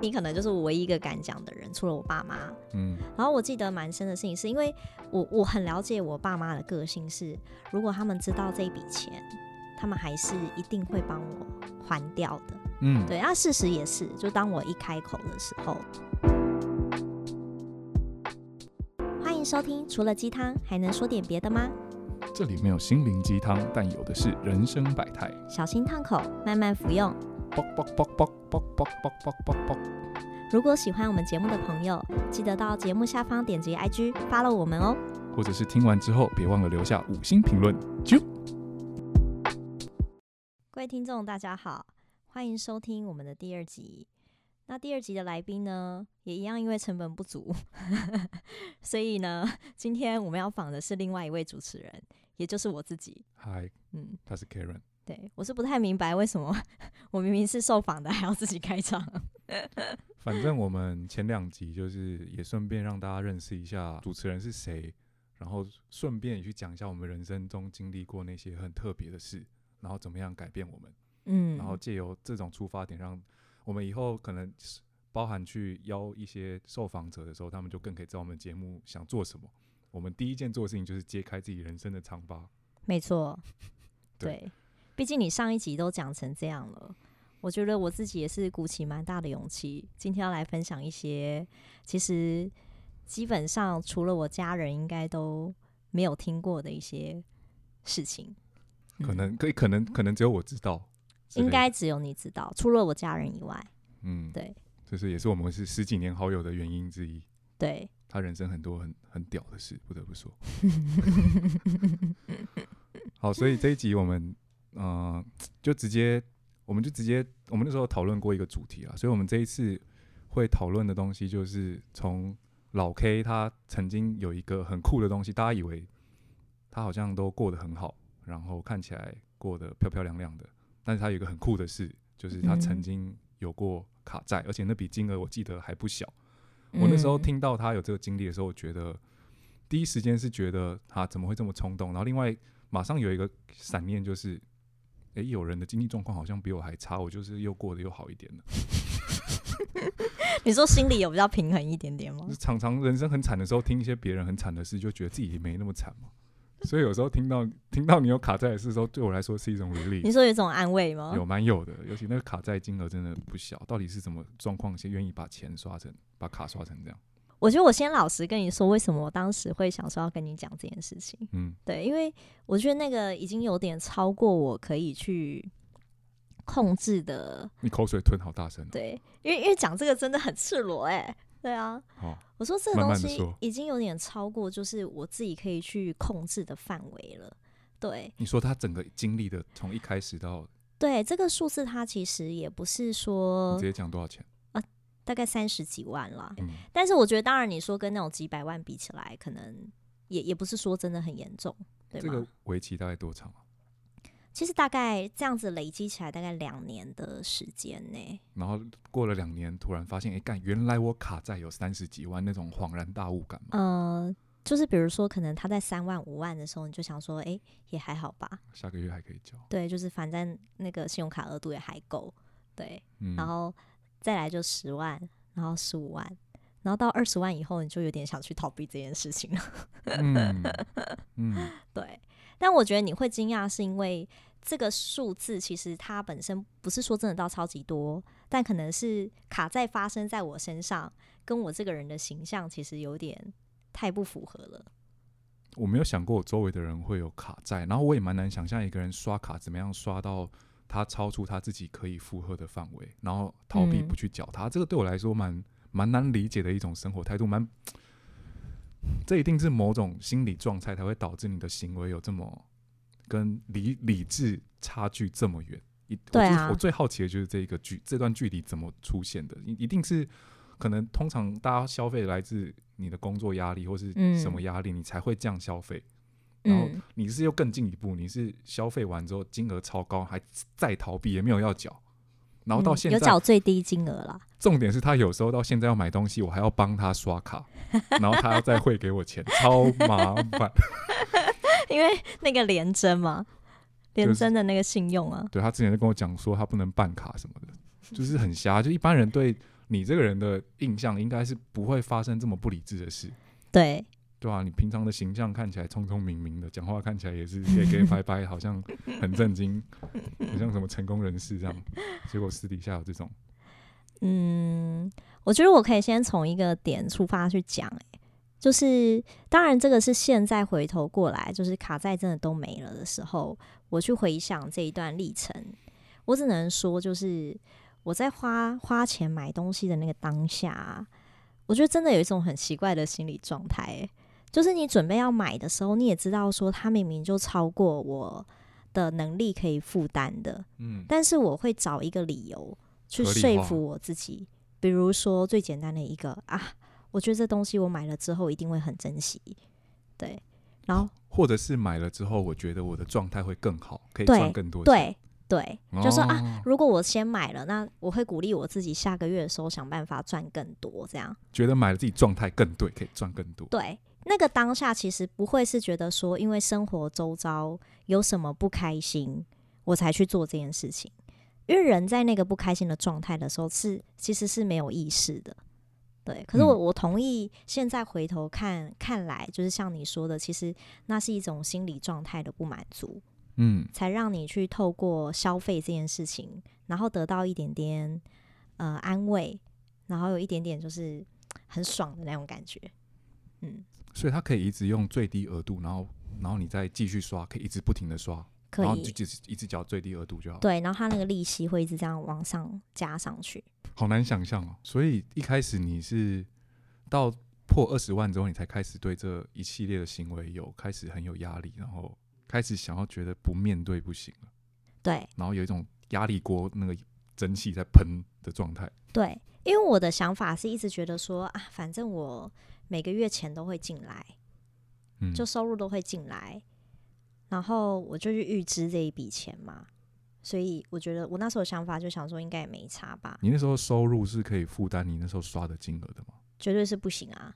你可能就是我唯一一个敢讲的人，除了我爸妈。嗯然后我记得蛮深的事情，是因为我我很了解我爸妈的个性是，如果他们知道这一笔钱，他们还是一定会帮我还掉的。嗯，对，那事实也是，就当我一开口的时候。欢迎收听，除了鸡汤还能说点别的吗？这里没有心灵鸡汤，但有的是人生百态。小心烫口，慢慢服用。啵啵啵啵啵啵啵啵啵啵。如果喜欢我们节目的朋友，记得到节目下方点击 IG follow 我们哦。或者是听完之后，别忘了留下五星评论。啾。各位听众，大家好，欢迎收听我们的第二集。那第二集的来宾呢，也一样，因为成本不足，所以呢，今天我们要访的是另外一位主持人，也就是我自己。嗨，嗯，他是 Karen。对我是不太明白为什么 我明明是受访的，还要自己开场。反正我们前两集就是也顺便让大家认识一下主持人是谁，然后顺便也去讲一下我们人生中经历过那些很特别的事，然后怎么样改变我们，嗯，然后借由这种出发点，让我们以后可能包含去邀一些受访者的时候，他们就更可以知道我们节目想做什么。我们第一件做的事情就是揭开自己人生的疮疤。没错，对对，毕竟你上一集都讲成这样了，我觉得我自己也是鼓起蛮大的勇气，今天要来分享一些其实基本上除了我家人应该都没有听过的一些事情，可嗯能可以，可能可能只有我知道应该只有你知道，除了我家人以外，嗯，对就是也是我们是十几年好友的原因之一。对，他人生很多很很屌的事，不得不说。好，所以这一集我们呃 就直接，我们就直接，我们那时候讨论过一个主题啊，所以我们这一次会讨论的东西就是从老 K 他曾经有一个很酷的东西，大家以为他好像都过得很好，然后看起来过得漂漂亮亮的，但是他有一个很酷的事，就是他嗯曾经有过卡债，而且那笔金额我记得还不小。我那时候嗯听到他有这个经历的时候，我觉得第一时间是觉得他怎么会这么冲动，然后另外马上有一个闪念就是，诶，有人的经济状况好像比我还差，我就是又过得又好一点了。你说心里有比较平衡一点点吗就？是常常人生很惨的时候，听一些别人很惨的事，就觉得自己没那么惨嘛。所以有时候听到听到你有卡债的事的时候，对我来说是一种你 relief，说有一种安慰吗？有蛮有的。尤其那个卡债金额真的不小，到底是什么状况先愿意把钱刷成把卡刷成这样？我觉得我先老实跟你说，为什么我当时会想说要跟你讲这件事情。嗯，对，因为我觉得那个已经有点超过我可以去控制的。你口水吞好大声、哦。对，因为因为讲这个真的很赤裸哎、对啊，好，我说这个东西已经有点超过就是我自己可以去控制的范围了。对你说他整个经历的从一开始到对，这个数字它其实也不是你说直接讲多少钱？大概三十几万啦，嗯，但是我觉得当然你说跟那种几百万比起来，可能也也不是说真的很严重，对吗？这个为期大概多长啊？其实大概这样子累积起来，大概两年的时间呢。然后过了两年，突然发现，哎、干，原来我卡债有三十几万，那种恍然大悟感嘛。呃，就是比如说，可能他在三万五万的时候，你就想说，哎、也还好吧。下个月还可以交。对，就是反正那个信用卡额度也还够，对。嗯，然后再来就十万，然后十五万，然后到二十万以后，你就有点想去逃避这件事情了。嗯嗯，对，但我觉得你会惊讶，是因为这个数字其实它本身不是说真的到超级多，但可能是卡在发生在我身上，跟我这个人的形象其实有点太不符合了。我没有想过我周围的人会有卡债，然后我也蛮难想象一个人刷卡怎么样刷到他超出他自己可以负荷的范围，然后逃避嗯不去缴他。这个对我来说蛮蛮难理解的一种生活态度，蛮这一定是某种心理状态才会导致你的行为有这么跟理理智差距这么远。一对啊我最我最好奇的就是这一个距这段距离怎么出现的，一一定是可能通常大家消费来自你的工作压力或是嗯什么压力，你才会这样消费。然后嗯，你是又更进一步，你是消费完之后金额超高，还再逃避，也没有要缴。然后到嗯有现在，缴最低金额啦。重点是他有时候到现在要买东西，我还要帮他刷卡，然后他要再汇给我钱，超麻烦。因为那个连征嘛，联就是征的那个信用啊，对他之前就跟我讲说他不能办卡什么的，就是很瞎。就一般人对你这个人的印象应该是不会发生这么不理智的事，对对啊，你平常的形象看起来聪聪明明的，讲话看起来也是给给拍拍，好像很震惊，很像什么成功人士这样。结果私底下有这种，嗯，我觉得我可以先从一个点出发去讲、欸，就是当然这个是现在回头过来，就是卡债真的都没了的时候，我去回想这一段历程，我只能说，就是我在花花钱买东西的那个当下啊，我觉得真的有一种很奇怪的心理状态、欸，就是你准备要买的时候，你也知道说它明明就超过我的能力可以负担的，嗯，但是我会找一个理由去说服我自己，比如说最简单的一个啊，我觉得这东西我买了之后一定会很珍惜，对，然后或者是买了之后，我觉得我的状态会更好，可以赚更多钱。对对，就说啊，哦如果我先买了，那我会鼓励我自己下个月的时候想办法赚更多，这样觉得买了自己状态更对，可以赚更多。对。那个当下其实不会是觉得说，因为生活周遭有什么不开心，我才去做这件事情。因为人在那个不开心的状态的时候是，其实是没有意识的。对，可是我嗯我同意，现在回头看看来，就是像你说的，其实那是一种心理状态的不满足，嗯，才让你去透过消费这件事情，然后得到一点点呃安慰，然后有一点点就是很爽的那种感觉。嗯，所以它可以一直用最低额度，然后然后你再继续刷，可以一直不停的刷，可然后就以。只是一直缴最低额度就好。对，然后它那个利息会一直这样往上加上去。好难想象哦。所以一开始你是到破二十万之后，你才开始对这一系列的行为有开始很有压力，然后开始想要觉得不面对不行了，对然后有一种压力锅那个蒸汽在喷的状态。对，因为我的想法是一直觉得说啊，反正我每个月钱都会进来，嗯，就收入都会进来，然后我就去预支这一笔钱嘛。所以我觉得我那时候想法就想说，应该也没差吧，你那时候收入是可以负担你那时候刷的金额的吗？绝对是不行啊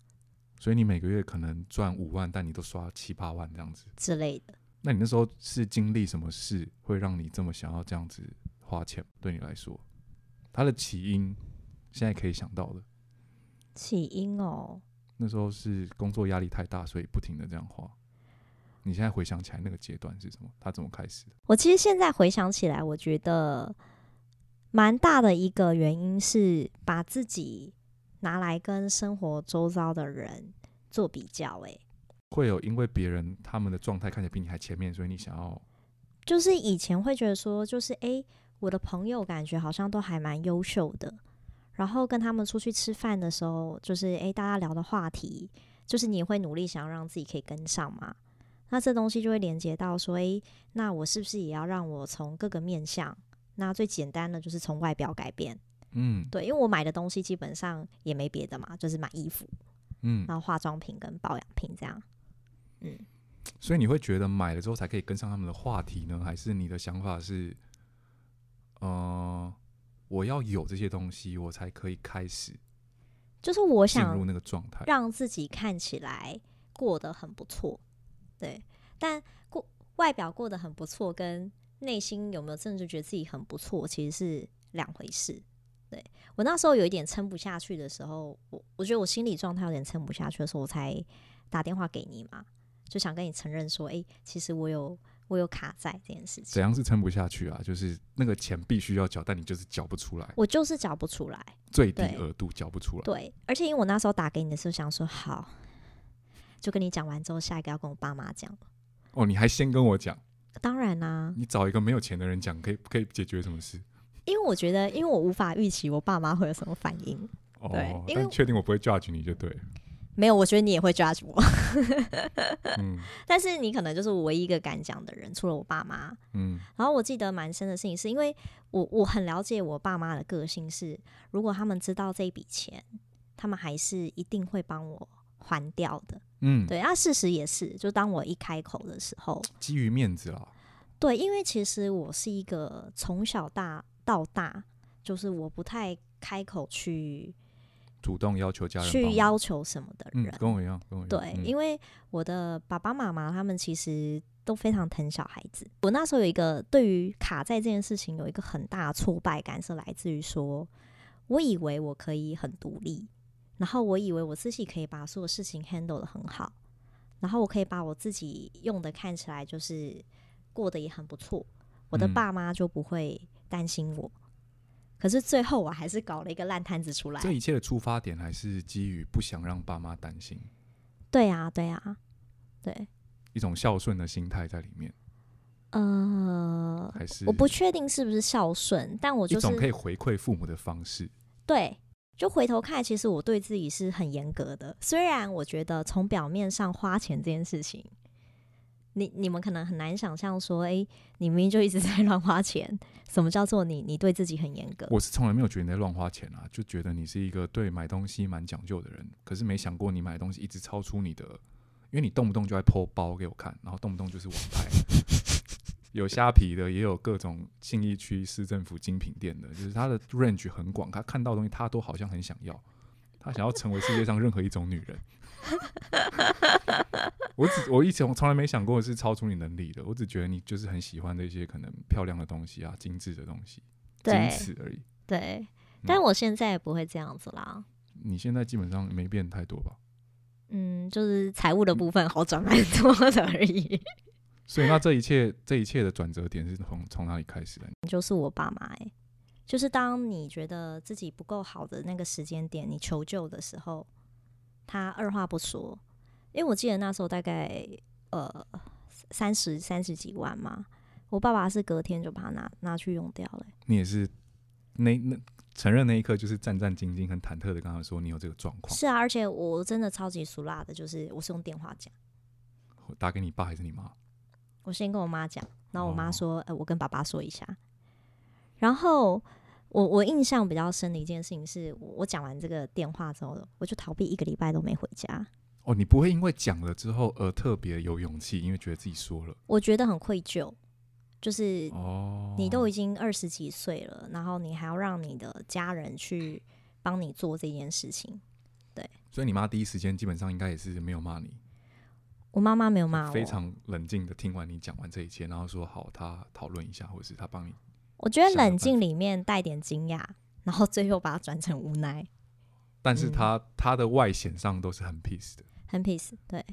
所以你每个月可能赚五万，但你都刷七八万这样子。之类的。那你那时候是经历什么事会让你这么想要这样子花钱？对你来说，它的起因现在可以想到的，起因哦，那时候是工作压力太大，所以不停的这样画。你现在回想起来那个阶段是什么？他怎么开始的？我其实现在回想起来，我觉得蛮大的一个原因是把自己拿来跟生活周遭的人做比较、欸，会有因为别人他们的状态看起来比你还前面，所以你想要就是以前会觉得说，就是诶，我的朋友感觉好像都还蛮优秀的，然后跟他们出去吃饭的时候，就是诶，大家聊的话题，就是你也会努力想要让自己可以跟上嘛。那这东西就会连接到说，诶，那我是不是也要让我从各个面向？那最简单的就是从外表改变，嗯对，因为我买的东西基本上也没别的嘛，就是买衣服，嗯，然后化妆品跟保养品这样。嗯，所以你会觉得买了之后才可以跟上他们的话题呢？还是你的想法是，呃，我要有这些东西，我才可以开始就是我进入想那个状态？让自己看起来过得很不错，对，但过外表过得很不错，跟内心有没有真的就觉得自己很不错，其实是两回事。对我那时候有一点撑不下去的时候，我我觉得我心理状态有点撑不下去的时候，我才打电话给你嘛，就想跟你承认说，诶，其实我有我有卡在这件事情怎，样是撑不下去啊？就是那个钱必须要缴，但你就是缴不出来，我就是缴不出来。最低额度缴不出来。对，而且因为我那时候打给你的时候想说，好，就跟你讲完之后，下一个要跟我爸妈讲。哦，你还先跟我讲，当然啦、你找一个没有钱的人讲，可以可以解决什么事？因为我觉得，因为我无法预期我爸妈会有什么反应。对哦，因为但确定我不会 judge 你就对了。没有，我觉得你也会 judge 我，嗯 但是你可能就是我唯一一个敢讲的人，除了我爸妈。嗯然后我记得蛮深的事情，是因为我我很了解我爸妈的个性是，如果他们知道这一笔钱，他们还是一定会帮我还掉的。嗯，对，那事实也是，就当我一开口的时候，基于面子啦。对，因为其实我是一个从小大到大，就是我不太开口去主动要求家人去要求什么的嗯人。，跟我一样，跟我一样。对，嗯因为我的爸爸妈妈他们其实都非常疼小孩子。我那时候有一个对于卡债这件事情有一个很大的挫败感，是来自于说我以为我可以很独立，然后我以为我自己可以把所有事情 handle 的很好，然后我可以把我自己用的看起来就是过得也很不错，我的嗯爸妈就不会担心我。可是最后我还是搞了一个烂摊子出来。这一切的出发点还是基于不想让爸妈担心，对啊，对啊，对，一种孝顺的心态在里面，呃，还是我不确定是不是孝顺，但我就是一种可以回馈父母的方式。对，就回头看，其实我对自己是很严格的。虽然我觉得从表面上花钱这件事情，你你们可能很难想象说，诶，你明明就一直 在乱花钱，什么叫做你你对自己很严格？我是从来没有觉得你在乱花钱啊，就觉得你是一个对买东西蛮讲究的人。可是没想过你买东西一直超出你的，因为你动不动就在剖包给我看，然后动不动就是网拍，有虾皮的，也有各种信义区市政府精品店的，就是它的 range 很广，他看到的东西他都好像很想要，他想要成为世界上任何一种女人。我只我一直从来没想过是超出你能力的，我只觉得你就是很喜欢这些可能漂亮的东西啊，精致的东西，仅此而已。对，但我现在也不会这样子啦。你现在基本上没变太多吧？嗯，就是财务的部分好转蛮多的而已。所以那这一切这一切的转折点是从从哪里开始的？就是我爸妈哎、就是当你觉得自己不够好的那个时间点，你求救的时候，他二话不说，因为我记得那时候大概呃三十三十几万嘛，我爸爸是隔天就把它拿拿去用掉了欸、你也是那那承认那一刻就是战战兢兢、很忐忑的跟他说你有这个状况，是啊，而且我真的超级俗辣的，就是我是用电话讲，打给你爸还是你妈？我先跟我妈讲，然后我妈哦说，呃，我跟爸爸说一下，然后。我我印象比较深的一件事情是，我我讲完这个电话之后，我就逃避一个礼拜都没回家。哦，你不会因为讲了之后而特别有勇气，因为觉得自己说了？我觉得很愧疚，就是哦，你都已经二十几岁了，然后你还要让你的家人去帮你做这件事情。对。所以你妈第一时间基本上应该也是没有骂你，我妈妈没有骂我，非常冷静的听完你讲完这一切，然后说好，她讨论一下，或者是她帮你。我觉得冷静里面带点惊讶，然后最后把它转成无奈，但是嗯。她她的外显上都是很 peace 的，很 peace。对。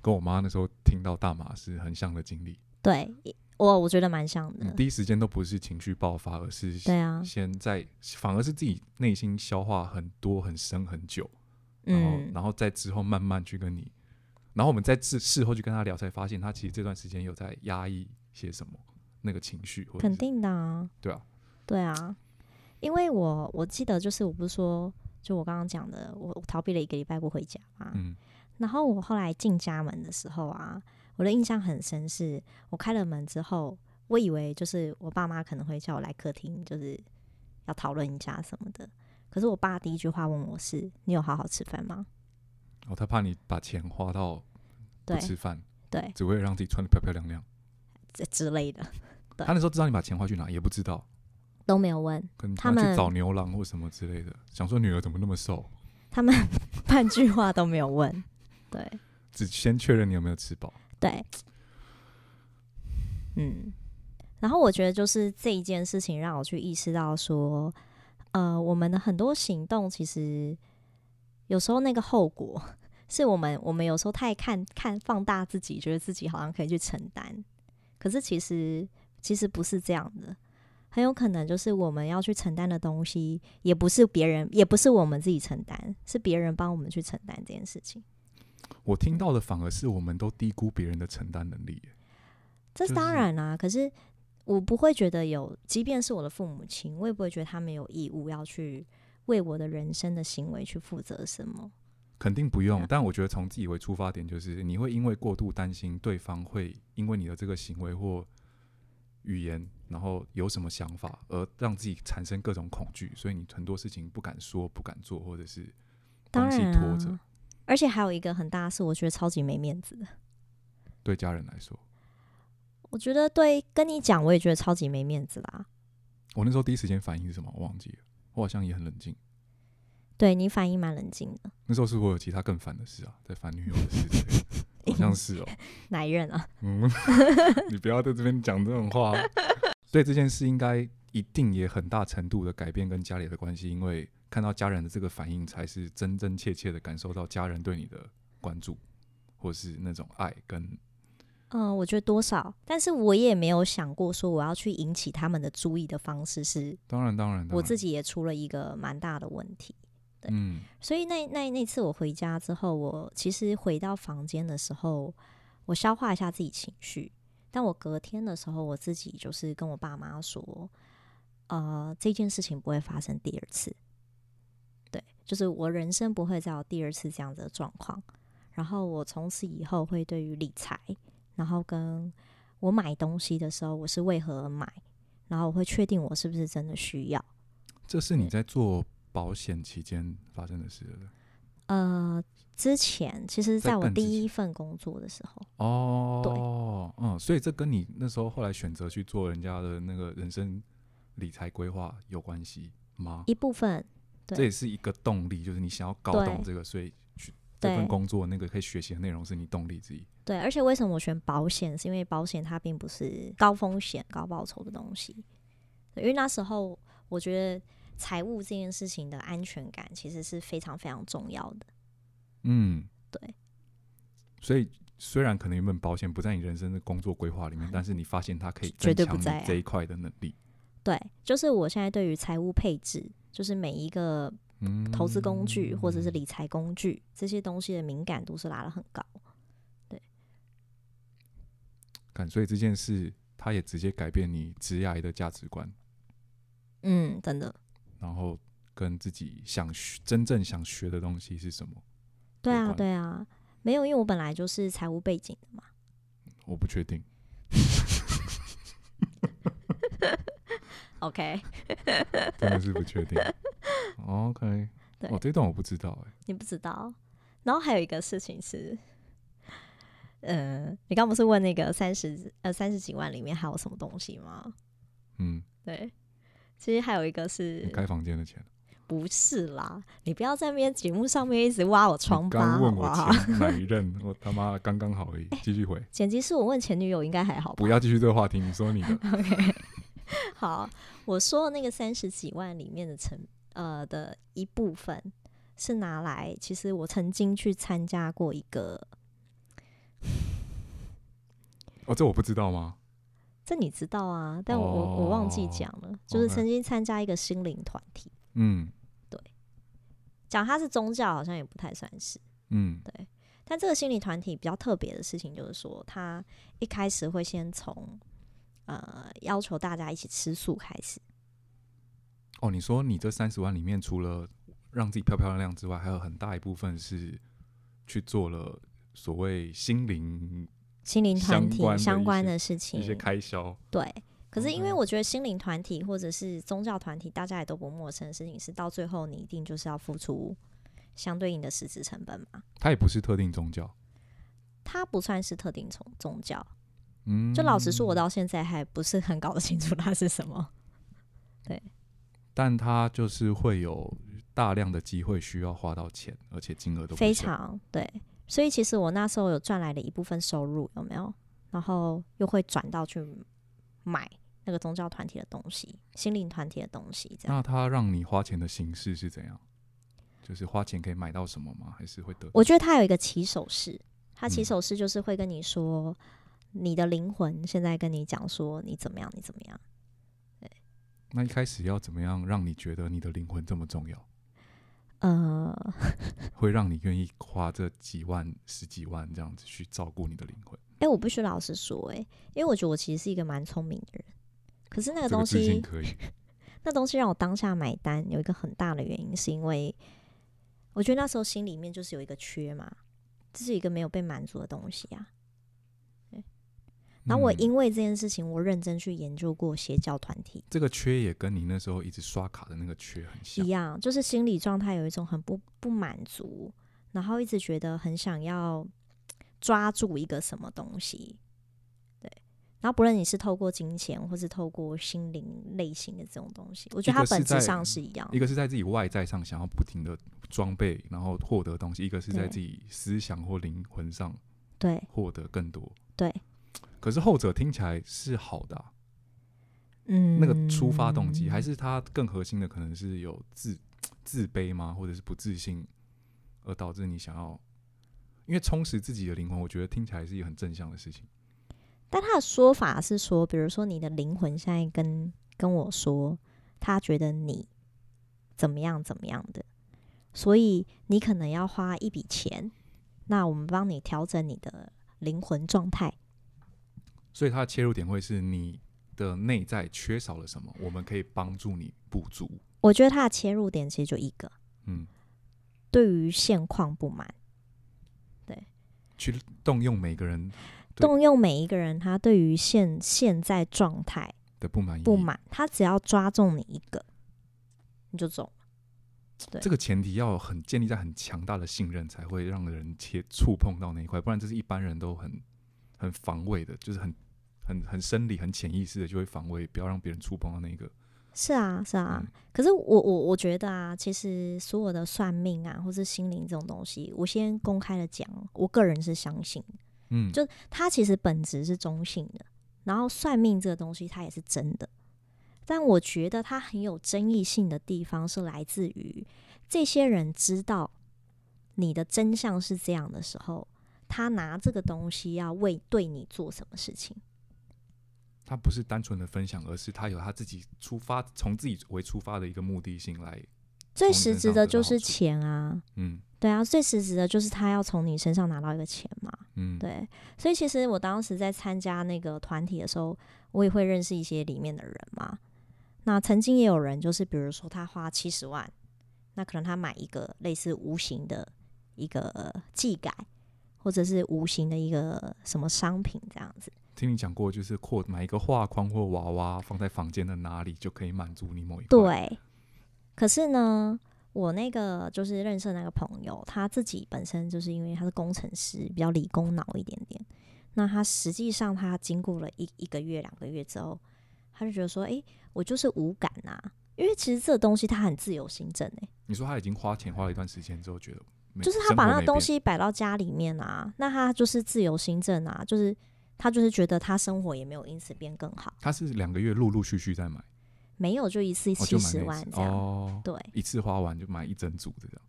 跟我妈那时候听到大麻是很像的经历。对，我我觉得蛮像的。第一时间都不是情绪爆发，而是对啊，先在，反而是自己内心消化很多、很深、很久，然后、嗯，然后在之后慢慢去跟你，然后我们在事事后去跟他聊，才发现他其实这段时间有在压抑些什么那个情绪，或者是肯定的啊，对啊，对啊，因为我我记得就是我不是说，就我刚刚讲的，我我逃避了一个礼拜不回家嘛，嗯，然后我后来进家门的时候啊，我的印象很深是，我开了门之后，我以为就是我爸妈可能会叫我来客厅，就是要讨论一下什么的。可是我爸第一句话问我是：“你有好好吃饭吗哦，他怕你把钱花到不对吃饭，对，只为了让自己穿的漂漂亮亮。这之类的对他那时候知道你把钱花去哪，也不知道，都没有问，可能他们他去找牛郎或什么之类的，想说女儿怎么那么瘦，他们 半句话都没有问。对只先确认你有没有吃饱。对，嗯，然后我觉得就是这一件事情让我去意识到说，呃，我们的很多行动其实有时候那个后果 是我们我们有时候太看看放大自己，觉得自己好像可以去承担，可是其实其实不是这样的。很有可能就是我们要去承担的东西，也不是别人，也不是我们自己承担，是别人帮我们去承担这件事情。我听到的反而是我们都低估别人的承担能力。这是当然啦、可是我不会觉得有，即便是我的父母亲，我也不会觉得他们有义务要去为我的人生的行为去负责什么。肯定不用嗯，但我觉得从自己为出发点，就是你会因为过度担心对方会因为你的这个行为或语言，然后有什么想法，而让自己产生各种恐惧，所以你很多事情不敢说、不敢做，或者是当东西然拖着。啊，而且还有一个很大的是，我觉得超级没面子的。对家人来说，我觉得对跟你讲，我也觉得超级没面子啦。我那时候第一时间反应是什么？我忘记了，我好像也很冷静。对你反应蛮冷静的，那时候是我有其他更烦的事啊，在烦女友的事情，好像是哦。哪一任啊？嗯，你不要在这边讲这种话。所以这件事应该一定也很大程度的改变跟家里的关系，因为看到家人的这个反应，才是真真切切的感受到家人对你的关注，或是那种爱跟嗯，我觉得多少，但是我也没有想过说我要去引起他们的注意的方式是，当然当然，我自己也出了一个蛮大的问题。对，嗯，所以那那那次我回家之后，我其实回到房间的时候，我消化一下自己情绪，但我隔天的时候，我自己就是跟我爸妈说，呃，这件事情不会发生第二次，对，就是我人生不会再有第二次这样子的状况，然后我从此以后会对于理财。然后跟我买东西的时候，我是为何而买？然后我会确定我是不是真的需要。这是你在做保险期间发生的事了。呃，之前其实在我第一份工作的时候。哦，对，嗯，所以这跟你那时候后来选择去做人家的那个人生理财规划有关系吗？一部分，这也是一个动力，就是你想要搞懂这个，所以去这份工作那个可以学习的内容是你动力之一。对，而且为什么我选保险？是因为保险它并不是高风险高报酬的东西。因为那时候我觉得财务这件事情的安全感其实是非常非常重要的。嗯，对。所以虽然可能原本保险不在你人生的工作规划里面，但是你发现它可以绝对不在这一块的能力。对，就是我现在对于财务配置，就是每一个投资工具或者是理财工具这些东西的敏感度是拉的很高。感，所以这件事，它也直接改变你职业的价值观。嗯，真的。然后跟自己想学、真正想学的东西是什么？对啊，对啊，没有，因为我本来就是财务背景的嘛。我不确定。OK。真的是不确定。OK。对，哦，这段我不知道哎。你不知道。然后还有一个事情是。嗯，你刚不是问那个三十呃三十几万里面还有什么东西吗？嗯，对，其实还有一个是你开房间的钱，不是啦，你不要在那边节目上面一直挖我疮疤，刚问我前哪一任，我他妈刚刚好而已，继续回。剪辑是我问前女友应该还好吧，不要继续这个话题，你说你的。OK，好，我说的那个三十几万里面的成呃的一部分是拿来，其实我曾经去参加过一个。哦，这我不知道吗？这你知道啊，但我我忘记讲了，就是曾经参加一个心灵团体。嗯，对，讲它是宗教好像也不太算是。嗯，对。但这个心理团体比较特别的事情就是说，他一开始会先从呃要求大家一起吃素开始。哦，你说你这三十万里面，除了让自己漂漂亮亮之外，还有很大一部分是去做了。所谓心灵、心灵团体相关的事情，一些开销。对，可是因为我觉得心灵团体或者是宗教团体，大家也都不陌生的事情，是到最后你一定就是要付出相对应的实质成本嘛。它也不是特定宗教，它不算是特定宗宗教。嗯，就老实说，我到现在还不是很搞得清楚它是什么。对，但它就是会有大量的机会需要花到钱，而且金额都非常对。所以其实我那时候有赚来的一部分收入有没有？然后又会转到去买那个宗教团体的东西、心灵团体的东西，这样。那他让你花钱的形式是怎样？就是花钱可以买到什么吗？还是会得？我觉得他有一个起手式，他起手式就是会跟你说，你的灵魂现在跟你讲说你怎么样，你怎么样。对。那一开始要怎么样让你觉得你的灵魂这么重要？呃，会让你愿意花这几万、十几万这样子去照顾你的灵魂。哎，我不需老实说，哎，因为我觉得我其实是一个蛮聪明的人。可是那个东西，可以，那东西让我当下买单，有一个很大的原因，是因为我觉得那时候心里面就是有一个缺嘛，这是一个没有被满足的东西啊。然后我因为这件事情，我认真去研究过邪教团体。这个缺也跟你那时候一直刷卡的那个缺很像，一样，就是心理状态有一种很不不满足，然后一直觉得很想要抓住一个什么东西。对，然后不论你是透过金钱，或是透过心灵类型的这种东西，我觉得它本质上是一样。一个是在自己外在上想要不停的装备，然后获得东西；一个是在自己思想或灵魂上对获得更多。对。可是后者听起来是好的，嗯，那个出发动机，还是他更核心的可能是有自 自卑吗，或者是不自信，而导致你想要，因为充实自己的灵魂，我觉得听起来是一个很正向的事情。但他的说法是说，比如说你的灵魂现在跟跟我说，他觉得你怎么样怎么样的，所以你可能要花一笔钱，那我们帮你调整你的灵魂状态。所以他的切入点会是你的内在缺少了什么，我们可以帮助你补足。我觉得他的切入点其实就一个，嗯，对于现况不满，对。去动用每个人动用每一个人他对于现现在状态的不满意，不满，他只要抓中你一个，你就中。对。这个前提要很建立在很强大的信任，才会让人切触碰到那一块，不然这是一般人都很很防卫的，就是很很很生理、很潜意识的就会防卫，不要让别人触碰到那个。是啊，是啊。嗯可是我我我觉得啊，其实所有的算命啊，或是心灵这种东西，我先公开的讲，我个人是相信。嗯，就它其实本质是中性的，然后算命这个东西它也是真的。但我觉得它很有争议性的地方是来自于这些人知道你的真相是这样的时候，他拿这个东西要为对你做什么事情。他不是单纯的分享，而是他有他自己出发，从自己为出发的一个目的性来。最实质的就是钱啊，嗯对啊，最实质的就是他要从你身上拿到一个钱嘛。嗯，对，所以其实我当时在参加那个团体的时候，我也会认识一些里面的人嘛。那曾经也有人，就是比如说他花七十万，那可能他买一个类似无形的一个技改，或者是无形的一个什么商品这样子。听你讲过，就是扩买一个画框或娃娃放在房间的哪里，就可以满足你某一块。对，可是呢，我那个就是认识的那个朋友，他自己本身就是因为他是工程师，比较理工脑一点点。那他实际上他经过了一一个月、两个月之后，他就觉得说：“诶，我就是无感啊。”因为其实这个东西它很自由行政诶、你说他已经花钱花了一段时间之后，觉得没就是他把那个东，西摆到家里面啊，那他就是自由行政啊，就是他就是觉得他生活也没有因此变更好，他是两个月陆陆续续在买，没有就一次哦，七十万这样，哦，对，一次花完就买一整组的这样。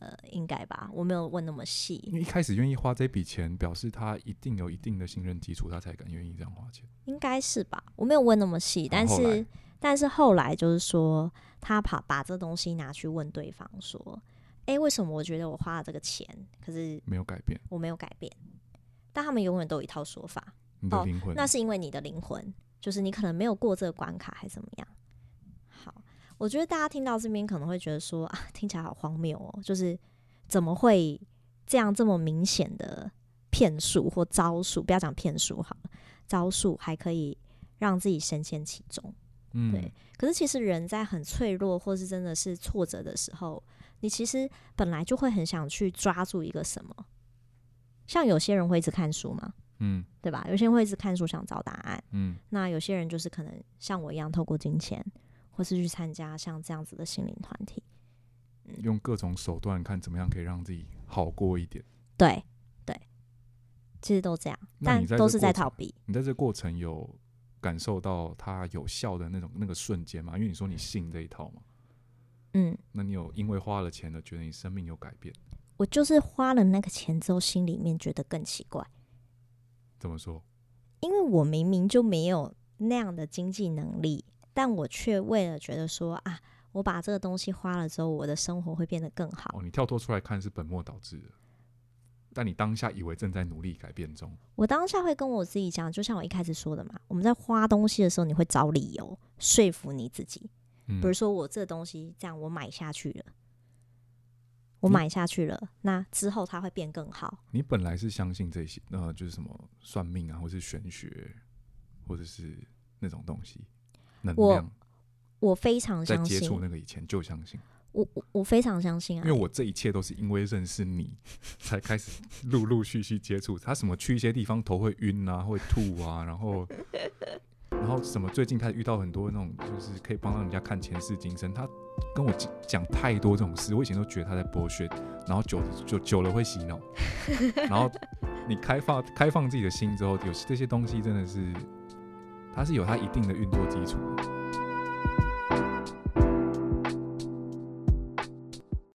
呃，应该吧，我没有问那么细。因为一开始愿意花这笔钱，表示他一定有一定的信任基础，他才敢愿意这样花钱。应该是吧，我没有问那么细，但是但是后来就是说，他把把这东西拿去问对方说，诶，为什么我觉得我花了这个钱，可是没有改变我没有改变？但他们永远都有一套说法，哦你的灵魂。那是因为你的灵魂，就是你可能没有过这个关卡，还是怎么样？好，我觉得大家听到这边可能会觉得说啊，听起来好荒谬哦，就是怎么会这样这么明显的骗术或招数？不要讲骗术好了，招数还可以让自己深陷其中。嗯，对可是其实人在很脆弱或是真的是挫折的时候，你其实本来就会很想去抓住一个什么。像有些人会一直看书嘛，嗯对吧？有些人会一直看书想找答案。嗯那有些人就是可能像我一样，透过金钱，或是去参加像这样子的心灵团体。用各种手段看怎么样可以让自己好过一点。对对，其实都这样，但都是在逃避。你在这过程有感受到它有效的那种那个瞬间吗？因为你说你信这一套嘛，嗯，那你有因为花了钱了，觉得你生命有改变？我就是花了那个钱之后，心里面觉得更奇怪，怎么说？因为我明明就没有那样的经济能力，但我却为了觉得说啊，我把这个东西花了之后，我的生活会变得更好。哦，你跳脱出来看是本末倒置的，但你当下以为正在努力改变中。我当下会跟我自己讲，就像我一开始说的嘛，我们在花东西的时候，你会找理由说服你自己。嗯。比如说我这东西这样我买下去了，我买下去了，那之后它会变更好。你本来是相信这些，呃，就是什么算命啊，或是玄学，或者是那种东西，能我量，我非常在相信，接触那个以前就相信，我我我非常相信啊，因为我这一切都是因为认识你，才开始陆陆续续接触。他什么去一些地方头会晕啊，会吐啊，然后然后什么最近开始遇到很多那种就是可以帮到人家看前世今生，他跟我讲太多这种事，我以前都觉得他在剥削，然后久久久了会洗脑，然后你开放开放自己的心之后，有这些东西真的是它是有它一定的运作基础。